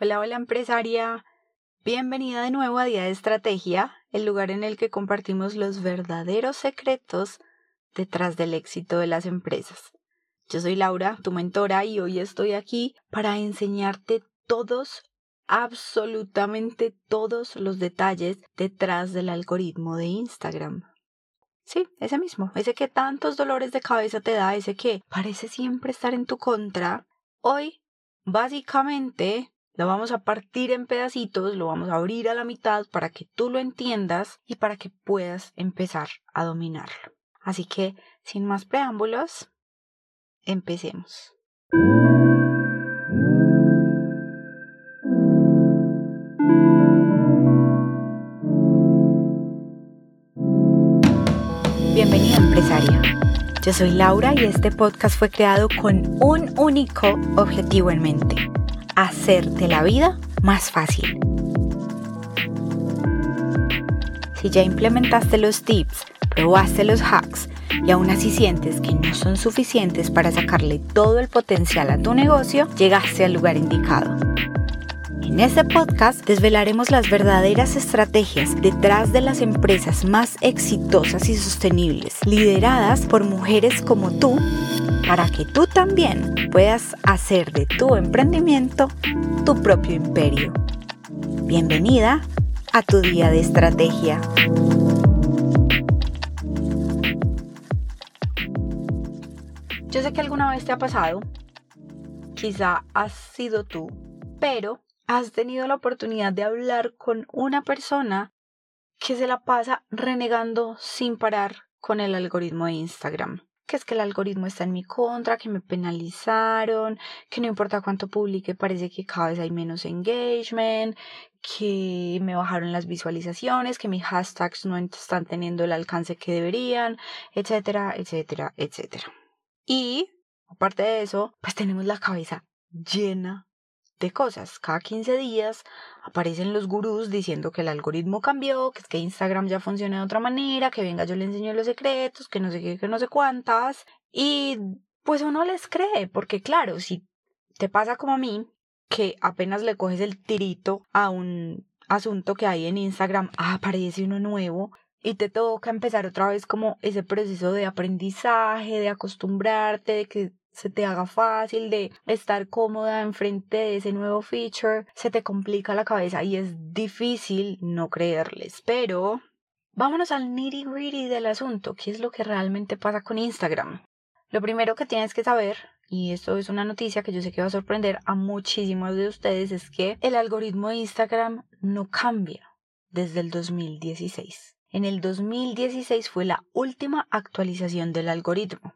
Hola, hola empresaria. Bienvenida de nuevo a Día de Estrategia, el lugar en el que compartimos los verdaderos secretos detrás del éxito de las empresas. Yo soy Laura, tu mentora, y hoy estoy aquí para enseñarte todos, absolutamente todos los detalles detrás del algoritmo de Instagram. Sí, ese mismo, ese que tantos dolores de cabeza te da, ese que parece siempre estar en tu contra. Hoy, básicamente, lo vamos a partir en pedacitos, lo vamos a abrir a la mitad para que tú lo entiendas y para que puedas empezar a dominarlo. Así que, sin más preámbulos, empecemos. Bienvenida empresaria. Yo soy Laura y este podcast fue creado con un único objetivo en mente hacerte la vida más fácil. Si ya implementaste los tips, probaste los hacks y aún así sientes que no son suficientes para sacarle todo el potencial a tu negocio, llegaste al lugar indicado. En este podcast desvelaremos las verdaderas estrategias detrás de las empresas más exitosas y sostenibles, lideradas por mujeres como tú para que tú también puedas hacer de tu emprendimiento tu propio imperio. Bienvenida a tu día de estrategia. Yo sé que alguna vez te ha pasado, quizá has sido tú, pero has tenido la oportunidad de hablar con una persona que se la pasa renegando sin parar con el algoritmo de Instagram que es que el algoritmo está en mi contra, que me penalizaron, que no importa cuánto publique, parece que cada vez hay menos engagement, que me bajaron las visualizaciones, que mis hashtags no están teniendo el alcance que deberían, etcétera, etcétera, etcétera. Y, aparte de eso, pues tenemos la cabeza llena de cosas. Cada 15 días aparecen los gurús diciendo que el algoritmo cambió, que es que Instagram ya funciona de otra manera, que venga yo le enseño los secretos, que no sé qué, que no sé cuántas. Y pues uno les cree, porque claro, si te pasa como a mí, que apenas le coges el tirito a un asunto que hay en Instagram, aparece uno nuevo, y te toca empezar otra vez como ese proceso de aprendizaje, de acostumbrarte, de que se te haga fácil, de estar cómoda enfrente de ese nuevo feature, se te complica la cabeza y es difícil no creerles. Pero vámonos al nitty gritty del asunto, ¿qué es lo que realmente pasa con Instagram? Lo primero que tienes que saber, y esto es una noticia que yo sé que va a sorprender a muchísimos de ustedes, es que el algoritmo de Instagram no cambia desde el 2016. En el 2016 fue la última actualización del algoritmo.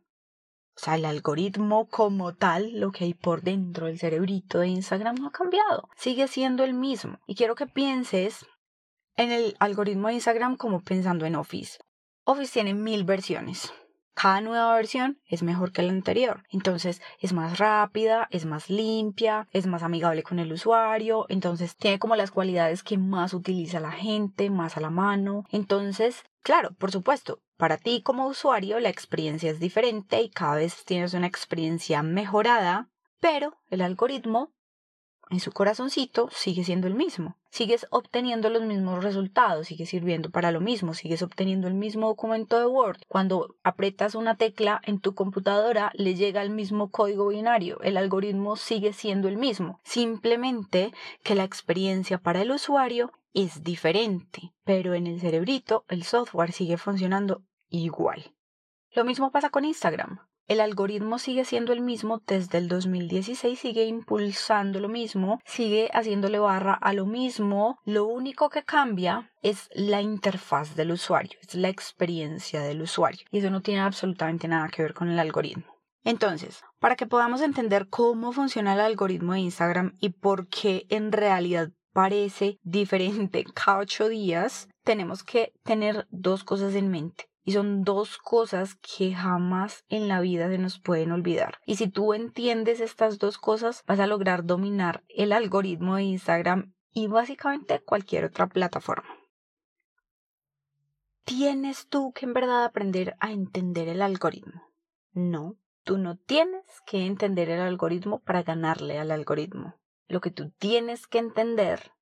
O sea, el algoritmo como tal, lo que hay por dentro del cerebrito de Instagram no ha cambiado. Sigue siendo el mismo. Y quiero que pienses en el algoritmo de Instagram como pensando en Office. Office tiene mil versiones cada nueva versión es mejor que la anterior. Entonces es más rápida, es más limpia, es más amigable con el usuario, entonces tiene como las cualidades que más utiliza la gente, más a la mano. Entonces, claro, por supuesto, para ti como usuario la experiencia es diferente y cada vez tienes una experiencia mejorada, pero el algoritmo en su corazoncito sigue siendo el mismo. Sigues obteniendo los mismos resultados, sigue sirviendo para lo mismo, sigues obteniendo el mismo documento de Word. Cuando apretas una tecla en tu computadora le llega el mismo código binario, el algoritmo sigue siendo el mismo, simplemente que la experiencia para el usuario es diferente, pero en el cerebrito el software sigue funcionando igual. Lo mismo pasa con Instagram. El algoritmo sigue siendo el mismo desde el 2016, sigue impulsando lo mismo, sigue haciéndole barra a lo mismo. Lo único que cambia es la interfaz del usuario, es la experiencia del usuario. Y eso no tiene absolutamente nada que ver con el algoritmo. Entonces, para que podamos entender cómo funciona el algoritmo de Instagram y por qué en realidad parece diferente cada ocho días, tenemos que tener dos cosas en mente. Y son dos cosas que jamás en la vida se nos pueden olvidar. Y si tú entiendes estas dos cosas, vas a lograr dominar el algoritmo de Instagram y básicamente cualquier otra plataforma. ¿Tienes tú que en verdad aprender a entender el algoritmo? No, tú no tienes que entender el algoritmo para ganarle al algoritmo. lo que tú tienes que entender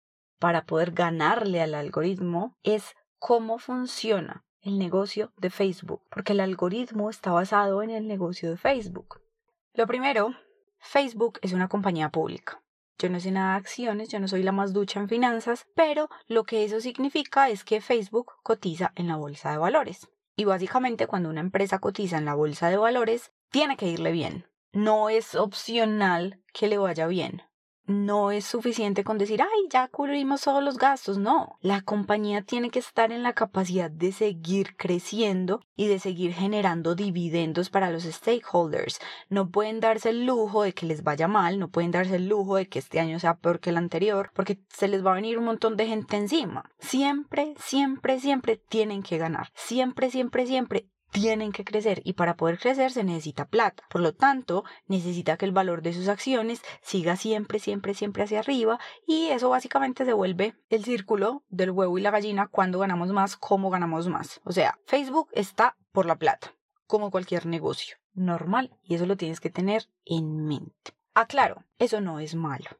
para poder ganarle al algoritmo es cómo funciona el negocio de Facebook, porque el algoritmo está basado en el negocio de Facebook. Lo primero, Facebook es una compañía pública. Yo no sé nada de acciones, yo no soy la más ducha en finanzas, pero lo que eso significa es que Facebook cotiza en la bolsa de valores. Y básicamente cuando una empresa cotiza en la bolsa de valores, tiene que irle bien. No es opcional que le vaya bien no es suficiente con decir, ay, ya cubrimos todos los gastos. No, la compañía tiene que estar en la capacidad de seguir creciendo y de seguir generando dividendos para los stakeholders. No pueden darse el lujo de que les vaya mal, no pueden darse el lujo de que este año sea peor que el anterior, porque se les va a venir un montón de gente encima. Siempre, siempre, siempre tienen que ganar. Siempre, siempre, siempre tienen que crecer y para poder crecer se necesita plata. Por lo tanto, necesita que el valor de sus acciones siga siempre, siempre, siempre hacia arriba y eso básicamente se vuelve el círculo del huevo y la gallina cuando ganamos más, cómo ganamos más. O sea, Facebook está por la plata, como cualquier negocio normal y eso lo tienes que tener en mente. Aclaro, eso no es malo.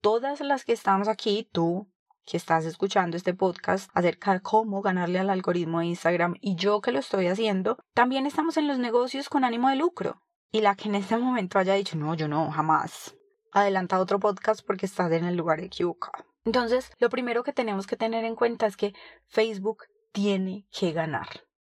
Todas las que estamos aquí, tú, que estás escuchando este podcast acerca de cómo ganarle al algoritmo de Instagram y yo que lo estoy haciendo, también estamos en los negocios con ánimo de lucro. Y la que en este momento haya dicho, no, yo no, jamás. Adelanta otro podcast porque estás en el lugar equivocado. Entonces, lo primero que tenemos que tener en cuenta es que Facebook tiene que ganar.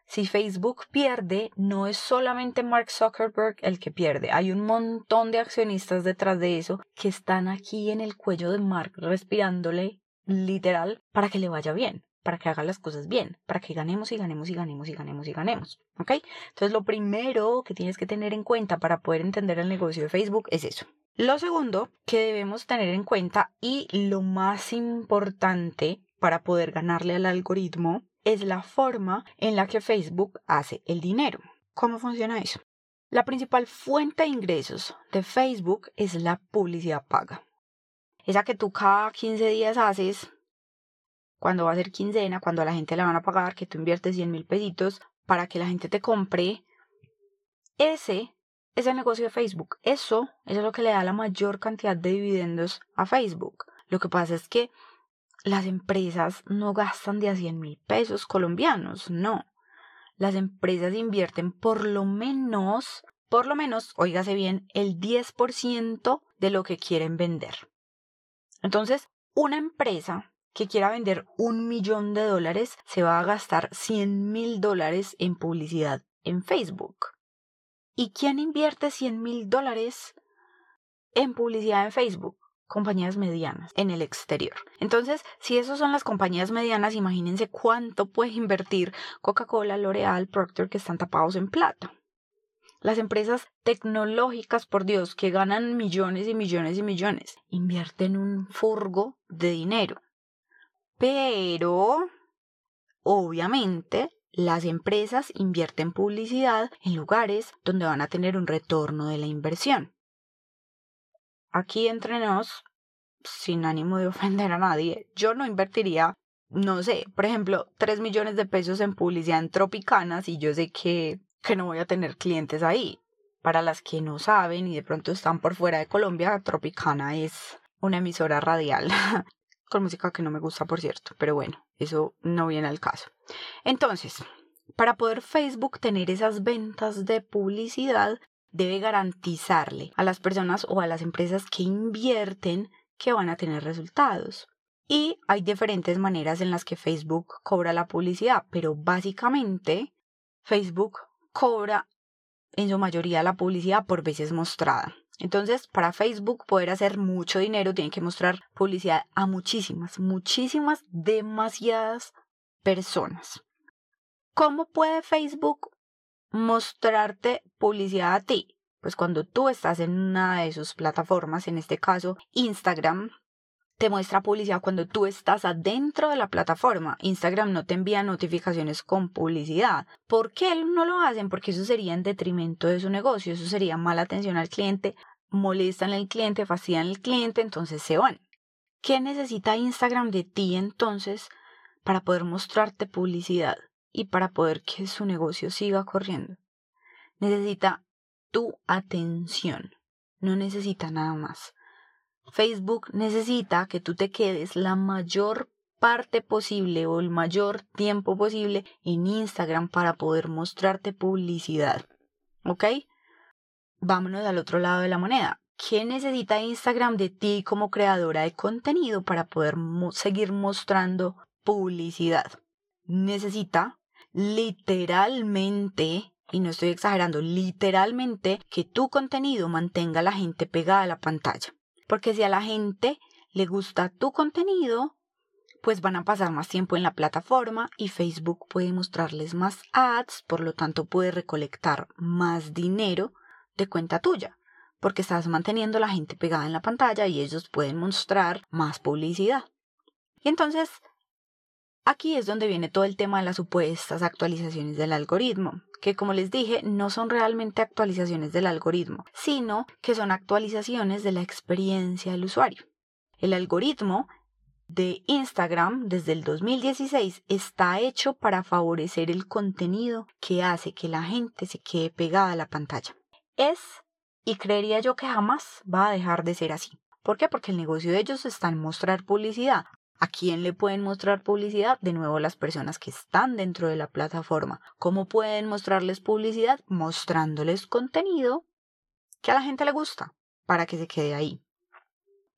Si Facebook pierde, no es solamente Mark Zuckerberg el que pierde. Hay un montón de accionistas detrás de eso que están aquí en el cuello de Mark respirándole literal para que le vaya bien, para que haga las cosas bien, para que ganemos y ganemos y ganemos y ganemos y ganemos. ¿Ok? Entonces lo primero que tienes que tener en cuenta para poder entender el negocio de Facebook es eso. Lo segundo que debemos tener en cuenta y lo más importante para poder ganarle al algoritmo es la forma en la que Facebook hace el dinero. ¿Cómo funciona eso? La principal fuente de ingresos de Facebook es la publicidad paga esa que tú cada 15 días haces, cuando va a ser quincena, cuando a la gente le van a pagar, que tú inviertes 100 mil pesitos para que la gente te compre, ese es el negocio de Facebook. Eso, es lo que le da la mayor cantidad de dividendos a Facebook. Lo que pasa es que las empresas no gastan de a 100 mil pesos colombianos, no. Las empresas invierten por lo menos, por lo menos, oígase bien, el 10% de lo que quieren vender. Entonces, una empresa que quiera vender un millón de dólares se va a gastar 100 mil dólares en publicidad en Facebook. ¿Y quién invierte 100 mil dólares en publicidad en Facebook? Compañías medianas en el exterior. Entonces, si esas son las compañías medianas, imagínense cuánto puede invertir Coca-Cola, L'Oreal, Procter, que están tapados en plata. Las empresas tecnológicas, por Dios, que ganan millones y millones y millones, invierten un furgo de dinero. Pero, obviamente, las empresas invierten publicidad en lugares donde van a tener un retorno de la inversión. Aquí entre nos, sin ánimo de ofender a nadie, yo no invertiría, no sé, por ejemplo, 3 millones de pesos en publicidad en Tropicanas y yo sé que que no voy a tener clientes ahí. Para las que no saben y de pronto están por fuera de Colombia, Tropicana es una emisora radial con música que no me gusta, por cierto, pero bueno, eso no viene al caso. Entonces, para poder Facebook tener esas ventas de publicidad, debe garantizarle a las personas o a las empresas que invierten que van a tener resultados. Y hay diferentes maneras en las que Facebook cobra la publicidad, pero básicamente Facebook cobra en su mayoría la publicidad por veces mostrada. Entonces, para Facebook poder hacer mucho dinero, tiene que mostrar publicidad a muchísimas, muchísimas, demasiadas personas. ¿Cómo puede Facebook mostrarte publicidad a ti? Pues cuando tú estás en una de sus plataformas, en este caso Instagram, te muestra publicidad cuando tú estás adentro de la plataforma. Instagram no te envía notificaciones con publicidad. ¿Por qué no lo hacen? Porque eso sería en detrimento de su negocio, eso sería mala atención al cliente, molestan al cliente, fastidian al cliente, entonces se van. ¿Qué necesita Instagram de ti entonces para poder mostrarte publicidad y para poder que su negocio siga corriendo? Necesita tu atención, no necesita nada más Facebook necesita que tú te quedes la mayor parte posible o el mayor tiempo posible en Instagram para poder mostrarte publicidad. ¿Ok? Vámonos al otro lado de la moneda. ¿Qué necesita Instagram de ti como creadora de contenido para poder seguir mostrando publicidad? Necesita literalmente, y no estoy exagerando, literalmente que tu contenido mantenga a la gente pegada a la pantalla. Porque si a la gente le gusta tu contenido, pues van a pasar más tiempo en la plataforma y Facebook puede mostrarles más ads, por lo tanto puede recolectar más dinero de cuenta tuya, porque estás manteniendo a la gente pegada en la pantalla y ellos pueden mostrar más publicidad. Y entonces, aquí es donde viene todo el tema de las supuestas actualizaciones del algoritmo, que como les dije, no son realmente actualizaciones del algoritmo, sino que son actualizaciones de la experiencia del usuario. El algoritmo de Instagram desde el 2016 está hecho para favorecer el contenido que hace que la gente se quede pegada a la pantalla. Es, y creería yo que jamás va a dejar de ser así. ¿Por qué? Porque el negocio de ellos está en mostrar publicidad. ¿A quién le pueden mostrar publicidad? De nuevo las personas que están dentro de la plataforma. ¿Cómo pueden mostrarles publicidad? Mostrándoles contenido que a la gente le gusta para que se quede ahí.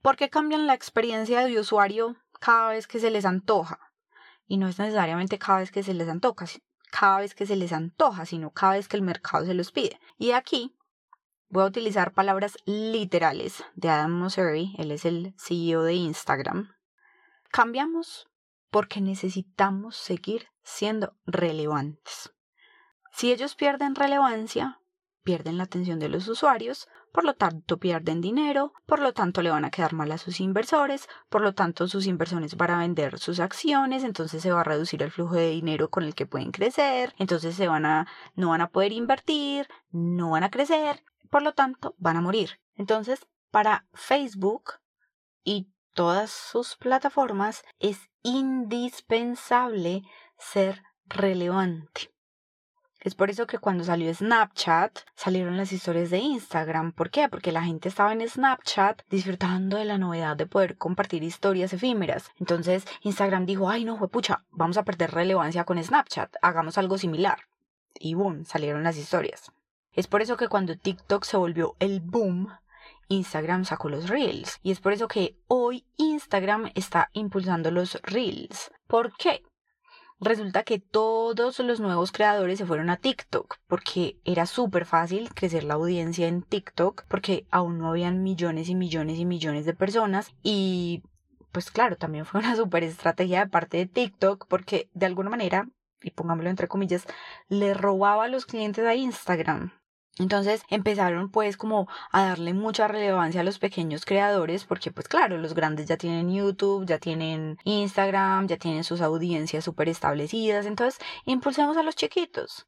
¿Por qué cambian la experiencia de usuario cada vez que se les antoja? Y no es necesariamente cada vez que se les antoja, cada vez que se les antoja, sino cada vez que el mercado se los pide. Y aquí voy a utilizar palabras literales de Adam Mosseri, él es el CEO de Instagram. Cambiamos porque necesitamos seguir siendo relevantes. Si ellos pierden relevancia, pierden la atención de los usuarios, por lo tanto pierden dinero, por lo tanto le van a quedar mal a sus inversores, por lo tanto sus inversores van a vender sus acciones, entonces se va a reducir el flujo de dinero con el que pueden crecer, entonces se van a no van a poder invertir, no van a crecer, por lo tanto van a morir. Entonces, para Facebook y todas sus plataformas es indispensable ser relevante. Es por eso que cuando salió Snapchat salieron las historias de Instagram. ¿Por qué? Porque la gente estaba en Snapchat disfrutando de la novedad de poder compartir historias efímeras. Entonces Instagram dijo, ay no, pucha, vamos a perder relevancia con Snapchat, hagamos algo similar. Y boom, salieron las historias. Es por eso que cuando TikTok se volvió el boom, Instagram sacó los Reels. Y es por eso que hoy Instagram está impulsando los Reels. ¿Por qué? resulta que todos los nuevos creadores se fueron a TikTok porque era súper fácil crecer la audiencia en TikTok porque aún no habían millones y millones y millones de personas y pues claro, también fue una súper estrategia de parte de TikTok porque de alguna manera, y pongámoslo entre comillas, le robaba a los clientes a Instagram. Entonces empezaron pues como a darle mucha relevancia a los pequeños creadores porque pues claro, los grandes ya tienen YouTube, ya tienen Instagram, ya tienen sus audiencias súper establecidas, entonces impulsemos a los chiquitos,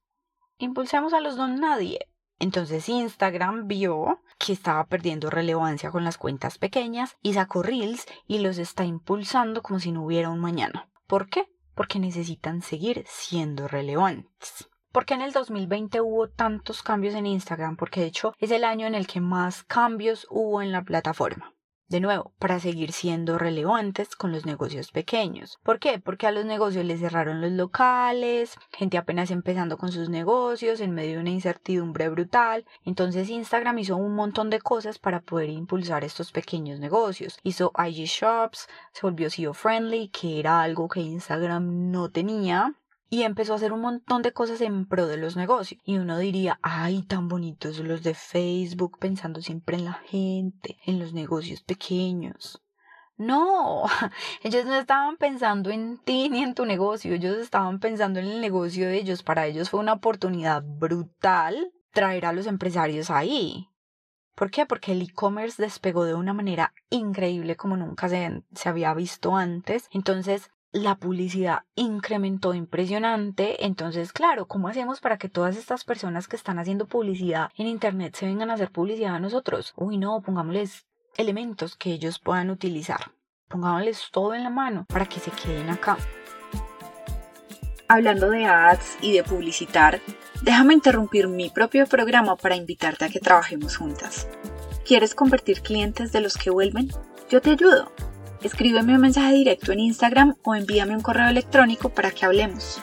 impulsemos a los don nadie. Entonces Instagram vio que estaba perdiendo relevancia con las cuentas pequeñas y sacó Reels y los está impulsando como si no hubiera un mañana. ¿Por qué? Porque necesitan seguir siendo relevantes. ¿Por qué en el 2020 hubo tantos cambios en Instagram? Porque de hecho es el año en el que más cambios hubo en la plataforma. De nuevo, para seguir siendo relevantes con los negocios pequeños. ¿Por qué? Porque a los negocios les cerraron los locales, gente apenas empezando con sus negocios en medio de una incertidumbre brutal. Entonces Instagram hizo un montón de cosas para poder impulsar estos pequeños negocios. Hizo IG Shops, se volvió SEO friendly, que era algo que Instagram no tenía y empezó a hacer un montón de cosas en pro de los negocios. Y uno diría, ay, tan bonitos los de Facebook, pensando siempre en la gente, en los negocios pequeños. No, ellos no estaban pensando en ti ni en tu negocio, ellos estaban pensando en el negocio de ellos. Para ellos fue una oportunidad brutal traer a los empresarios ahí. ¿Por qué? Porque el e-commerce despegó de una manera increíble como nunca se, se había visto antes. Entonces, la publicidad incrementó impresionante. Entonces, claro, ¿cómo hacemos para que todas estas personas que están haciendo publicidad en Internet se vengan a hacer publicidad a nosotros? Uy, no, pongámosles elementos que ellos puedan utilizar. Pongámosles todo en la mano para que se queden acá. Hablando de ads y de publicitar, déjame interrumpir mi propio programa para invitarte a que trabajemos juntas. ¿Quieres convertir clientes de los que vuelven? Yo te ayudo. Escríbeme un mensaje directo en Instagram o envíame un correo electrónico para que hablemos.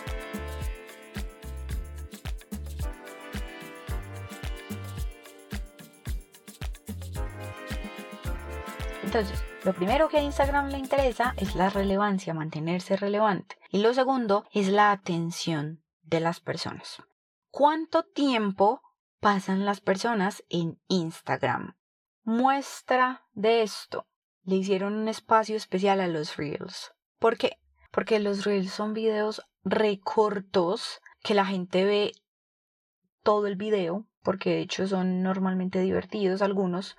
Entonces, lo primero que a Instagram le interesa es la relevancia, mantenerse relevante. Y lo segundo es la atención de las personas. ¿Cuánto tiempo pasan las personas en Instagram? Muestra de esto. Le hicieron un espacio especial a los Reels. ¿Por qué? Porque los Reels son videos recortos que la gente ve todo el video, porque de hecho son normalmente divertidos algunos,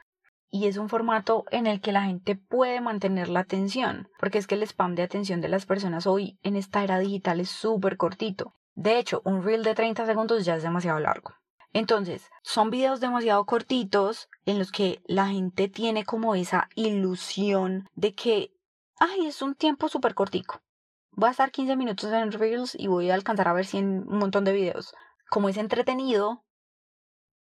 y es un formato en el que la gente puede mantener la atención, porque es que el spam de atención de las personas hoy en esta era digital es súper cortito. De hecho, un reel de 30 segundos ya es demasiado largo. Entonces, son videos demasiado cortitos en los que la gente tiene como esa ilusión de que, ay, es un tiempo súper cortico. Voy a estar 15 minutos en Reels y voy a alcanzar a ver 100, un montón de videos. Como es entretenido,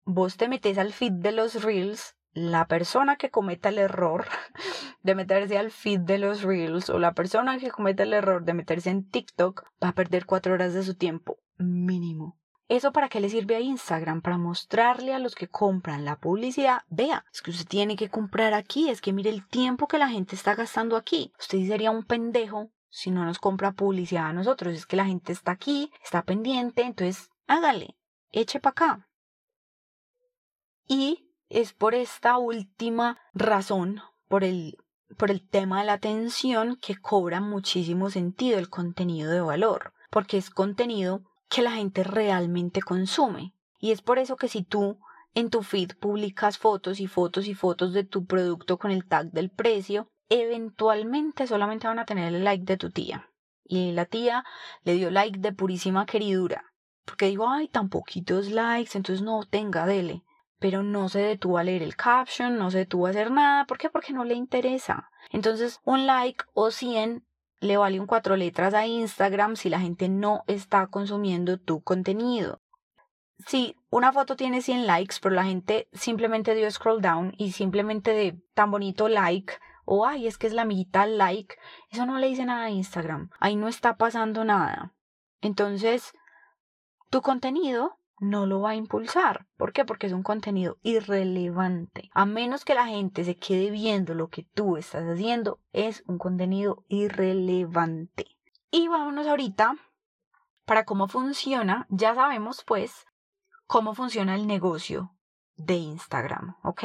vos te metes al feed de los Reels la persona que cometa el error de meterse al feed de los reels o la persona que cometa el error de meterse en TikTok va a perder cuatro horas de su tiempo mínimo. ¿Eso para qué le sirve a Instagram? Para mostrarle a los que compran la publicidad, vea, es que usted tiene que comprar aquí, es que mire el tiempo que la gente está gastando aquí. Usted sería un pendejo si no nos compra publicidad a nosotros, es que la gente está aquí, está pendiente, entonces hágale, eche para acá. Y es por esta última razón, por el, por el tema de la atención, que cobra muchísimo sentido el contenido de valor, porque es contenido que la gente realmente consume. Y es por eso que si tú en tu feed publicas fotos y fotos y fotos de tu producto con el tag del precio, eventualmente solamente van a tener el like de tu tía. Y la tía le dio like de purísima queridura. Porque digo, ay, tan poquitos likes, entonces no tenga, dele pero no se detuvo a leer el caption, no se detuvo a hacer nada. ¿Por qué? Porque no le interesa. Entonces, un like o 100 le vale un cuatro letras a Instagram si la gente no está consumiendo tu contenido. Si una foto tiene 100 likes, pero la gente simplemente dio scroll down y simplemente de tan bonito like o ay, es que es la amiguita like, eso no le dice nada a Instagram. Ahí no está pasando nada. Entonces, tu contenido no lo va a impulsar. ¿Por qué? Porque es un contenido irrelevante. A menos que la gente se quede viendo lo que tú estás haciendo, es un contenido irrelevante. Y vámonos ahorita para cómo funciona. Ya sabemos pues cómo funciona el negocio de Instagram, ¿ok?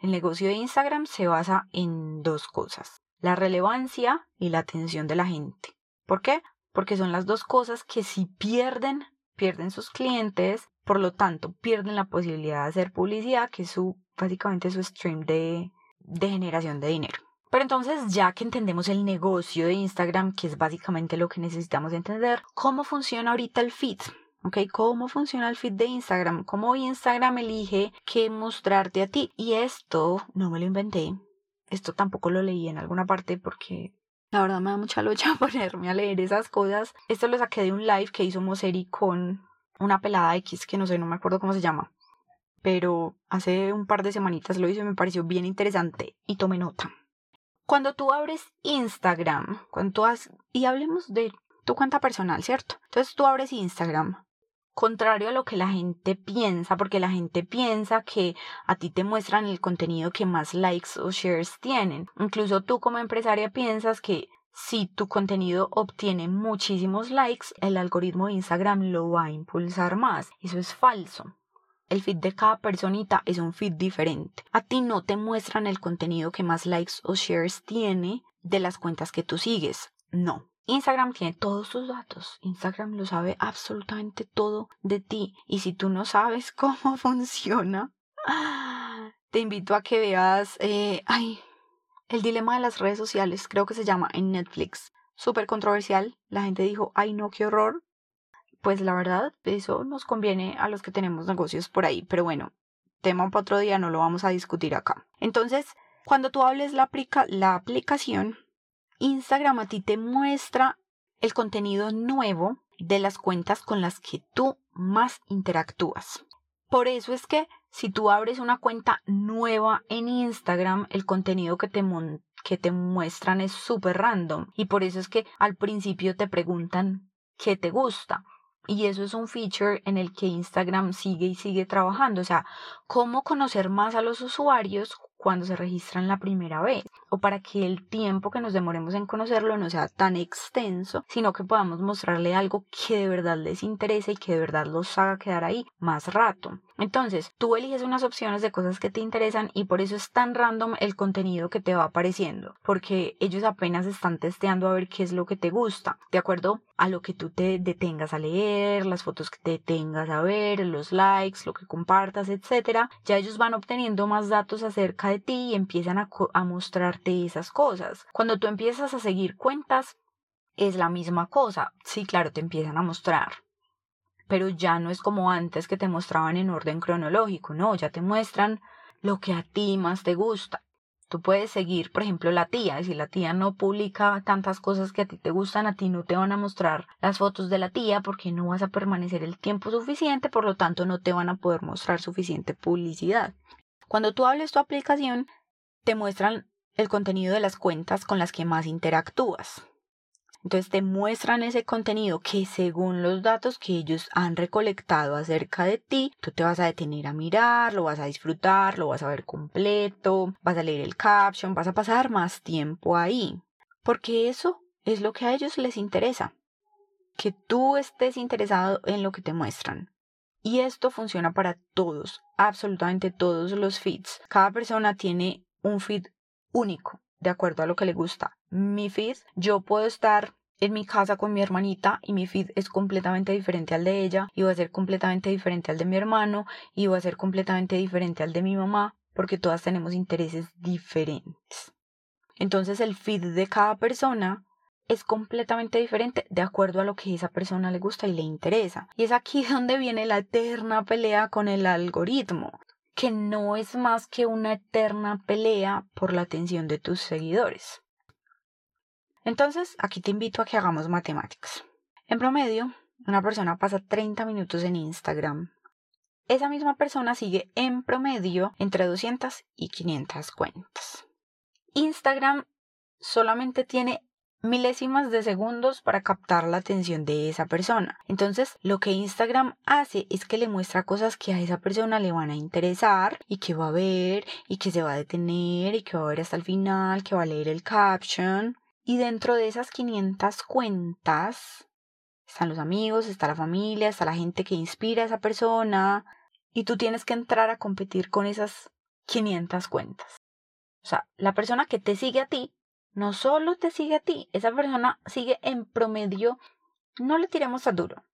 El negocio de Instagram se basa en dos cosas. La relevancia y la atención de la gente. ¿Por qué? Porque son las dos cosas que si pierden pierden sus clientes, por lo tanto pierden la posibilidad de hacer publicidad, que es su, básicamente su stream de, de generación de dinero. Pero entonces, ya que entendemos el negocio de Instagram, que es básicamente lo que necesitamos entender, ¿cómo funciona ahorita el feed? ¿Cómo funciona el feed de Instagram? ¿Cómo Instagram elige qué mostrarte a ti? Y esto no me lo inventé. Esto tampoco lo leí en alguna parte porque la verdad me da mucha lucha ponerme a leer esas cosas. Esto lo saqué de un live que hizo Moseri con una pelada X que no sé, no me acuerdo cómo se llama. Pero hace un par de semanitas lo hizo y me pareció bien interesante y tomé nota. Cuando tú abres Instagram, cuando has, y hablemos de tu cuenta personal, ¿cierto? Entonces tú abres Instagram, contrario a lo que la gente piensa, porque la gente piensa que a ti te muestran el contenido que más likes o shares tienen. Incluso tú como empresaria piensas que si tu contenido obtiene muchísimos likes, el algoritmo de Instagram lo va a impulsar más. Eso es falso. El feed de cada personita es un feed diferente. A ti no te muestran el contenido que más likes o shares tiene de las cuentas que tú sigues. No, Instagram tiene todos tus datos. Instagram lo sabe absolutamente todo de ti. Y si tú no sabes cómo funciona, te invito a que veas, eh, ay, el dilema de las redes sociales, creo que se llama en Netflix. Súper controversial. La gente dijo, ay no, qué horror. Pues la verdad, eso nos conviene a los que tenemos negocios por ahí. Pero bueno, tema para otro día, no lo vamos a discutir acá. Entonces, cuando tú hables la, la aplicación, Instagram a ti te muestra el contenido nuevo de las cuentas con las que tú más interactúas. Por eso es que si tú abres una cuenta nueva en Instagram, el contenido que te, que te muestran es súper random y por eso es que al principio te preguntan qué te gusta. Y eso es un feature en el que Instagram sigue y sigue trabajando. O sea, cómo conocer más a los usuarios cuando se registran la primera vez o para que el tiempo que nos demoremos en conocerlo no sea tan extenso, sino que podamos mostrarle algo que de verdad les interese y que de verdad los haga quedar ahí más rato. Entonces, tú eliges unas opciones de cosas que te interesan y por eso es tan random el contenido que te va apareciendo, porque ellos apenas están testeando a ver qué es lo que te gusta, de acuerdo a lo que tú te detengas a leer, las fotos que te detengas a ver, los likes, lo que compartas, etcétera, ya ellos van obteniendo más datos acerca de ti y empiezan a, a mostrarte esas cosas. Cuando tú empiezas a seguir cuentas, es la misma cosa. Sí, claro, te empiezan a mostrar pero ya no es como antes que te mostraban en orden cronológico, no, ya te muestran lo que a ti más te gusta. Tú puedes seguir, por ejemplo, la tía, si la tía no publica tantas cosas que a ti te gustan, a ti no te van a mostrar las fotos de la tía porque no vas a permanecer el tiempo suficiente, por lo tanto no te van a poder mostrar suficiente publicidad. Cuando tú hables tu aplicación, te muestran el contenido de las cuentas con las que más interactúas. Entonces te muestran ese contenido que según los datos que ellos han recolectado acerca de ti, tú te vas a detener a mirar, lo vas a disfrutar, lo vas a ver completo, vas a leer el caption, vas a pasar más tiempo ahí. Porque eso es lo que a ellos les interesa. Que tú estés interesado en lo que te muestran. Y esto funciona para todos, absolutamente todos los feeds. Cada persona tiene un feed único, de acuerdo a lo que le gusta mi feed, yo puedo estar en mi casa con mi hermanita y mi feed es completamente diferente al de ella y va a ser completamente diferente al de mi hermano y va a ser completamente diferente al de mi mamá porque todas tenemos intereses diferentes. Entonces el feed de cada persona es completamente diferente de acuerdo a lo que esa persona le gusta y le interesa. Y es aquí donde viene la eterna pelea con el algoritmo que no es más que una eterna pelea por la atención de tus seguidores. Entonces, aquí te invito a que hagamos matemáticas. En promedio, una persona pasa 30 minutos en Instagram. Esa misma persona sigue en promedio entre 200 y 500 cuentas. Instagram solamente tiene milésimas de segundos para captar la atención de esa persona. Entonces, lo que Instagram hace es que le muestra cosas que a esa persona le van a interesar y que va a ver y que se va a detener y que va a ver hasta el final, que va a leer el caption. Y dentro de esas 500 cuentas están los amigos, está la familia, está la gente que inspira a esa persona. Y tú tienes que entrar a competir con esas 500 cuentas. O sea, la persona que te sigue a ti, no solo te sigue a ti, esa persona sigue en promedio, no le tiremos a duro.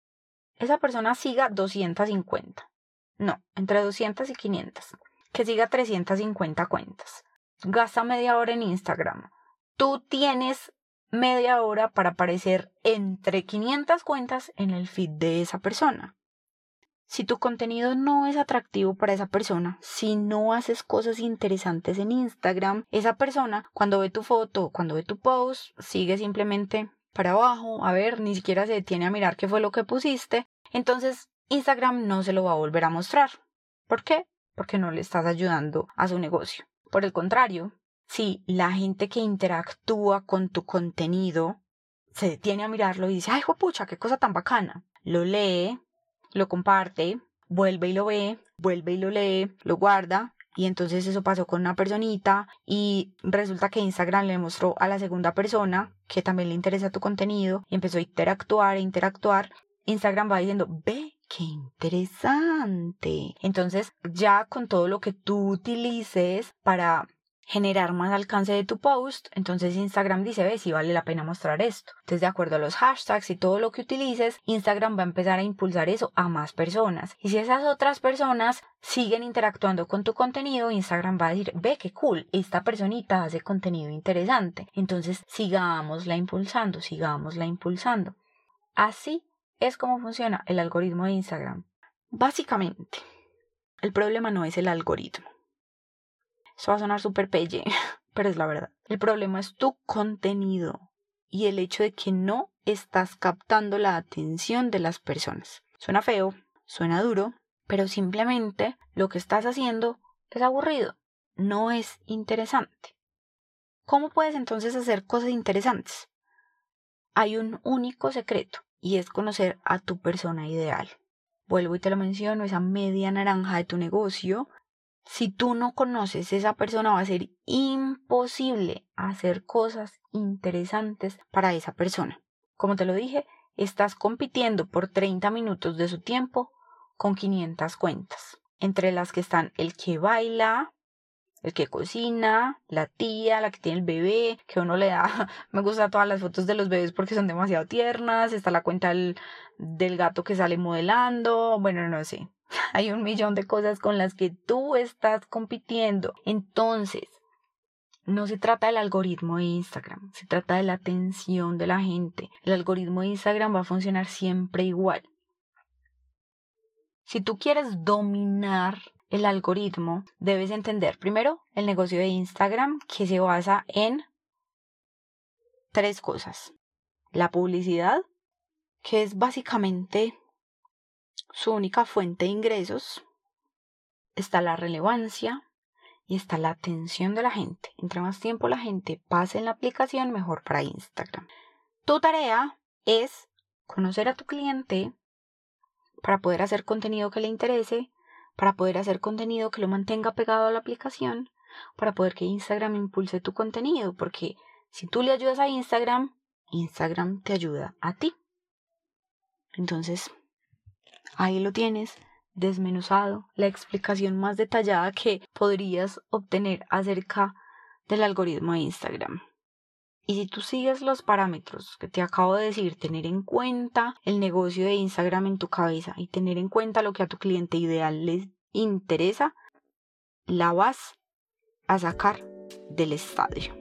Esa persona siga 250. No, entre 200 y 500. Que siga 350 cuentas. Gasta media hora en Instagram tú tienes media hora para aparecer entre 500 cuentas en el feed de esa persona. Si tu contenido no es atractivo para esa persona, si no haces cosas interesantes en Instagram, esa persona cuando ve tu foto, cuando ve tu post, sigue simplemente para abajo, a ver, ni siquiera se detiene a mirar qué fue lo que pusiste, entonces Instagram no se lo va a volver a mostrar. ¿Por qué? Porque no le estás ayudando a su negocio. Por el contrario, si la gente que interactúa con tu contenido se detiene a mirarlo y dice, ay, pucha, qué cosa tan bacana. Lo lee, lo comparte, vuelve y lo ve, vuelve y lo lee, lo guarda. Y entonces eso pasó con una personita y resulta que Instagram le mostró a la segunda persona que también le interesa tu contenido y empezó a interactuar e interactuar. Instagram va diciendo, ve, qué interesante. Entonces ya con todo lo que tú utilices para generar más alcance de tu post, entonces Instagram dice, ve si vale la pena mostrar esto. Entonces, de acuerdo a los hashtags y todo lo que utilices, Instagram va a empezar a impulsar eso a más personas. Y si esas otras personas siguen interactuando con tu contenido, Instagram va a decir, ve qué cool, esta personita hace contenido interesante. Entonces, sigámosla impulsando, sigámosla impulsando. Así es como funciona el algoritmo de Instagram. Básicamente, el problema no es el algoritmo. Eso va a sonar súper pelle, pero es la verdad. El problema es tu contenido y el hecho de que no estás captando la atención de las personas. Suena feo, suena duro, pero simplemente lo que estás haciendo es aburrido, no es interesante. ¿Cómo puedes entonces hacer cosas interesantes? Hay un único secreto y es conocer a tu persona ideal. Vuelvo y te lo menciono, esa media naranja de tu negocio. Si tú no conoces esa persona va a ser imposible hacer cosas interesantes para esa persona. Como te lo dije, estás compitiendo por 30 minutos de su tiempo con 500 cuentas, entre las que están el que baila, el que cocina, la tía, la que tiene el bebé, que uno le da, me gusta todas las fotos de los bebés porque son demasiado tiernas, está la cuenta del, del gato que sale modelando, bueno, no sé, hay un millón de cosas con las que tú estás compitiendo. Entonces, no se trata del algoritmo de Instagram, se trata de la atención de la gente. El algoritmo de Instagram va a funcionar siempre igual. Si tú quieres dominar el algoritmo, debes entender primero el negocio de Instagram que se basa en tres cosas. La publicidad, que es básicamente su única fuente de ingresos. Está la relevancia y está la atención de la gente. Entre más tiempo la gente pase en la aplicación, mejor para Instagram. Tu tarea es conocer a tu cliente para poder hacer contenido que le interese para poder hacer contenido que lo mantenga pegado a la aplicación, para poder que Instagram impulse tu contenido, porque si tú le ayudas a Instagram, Instagram te ayuda a ti. Entonces, ahí lo tienes, desmenuzado, la explicación más detallada que podrías obtener acerca del algoritmo de Instagram. Y si tú sigues los parámetros que te acabo de decir, tener en cuenta el negocio de Instagram en tu cabeza y tener en cuenta lo que a tu cliente ideal les interesa, la vas a sacar del estadio.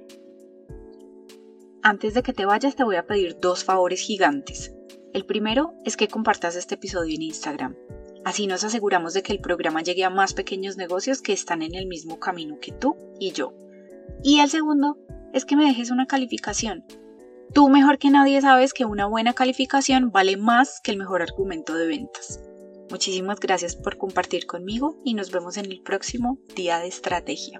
Antes de que te vayas te voy a pedir dos favores gigantes. El primero es que compartas este episodio en Instagram. Así nos aseguramos de que el programa llegue a más pequeños negocios que están en el mismo camino que tú y yo. Y el segundo es que me dejes una calificación. Tú mejor que nadie sabes que una buena calificación vale más que el mejor argumento de ventas. Muchísimas gracias por compartir conmigo y nos vemos en el próximo día de estrategia.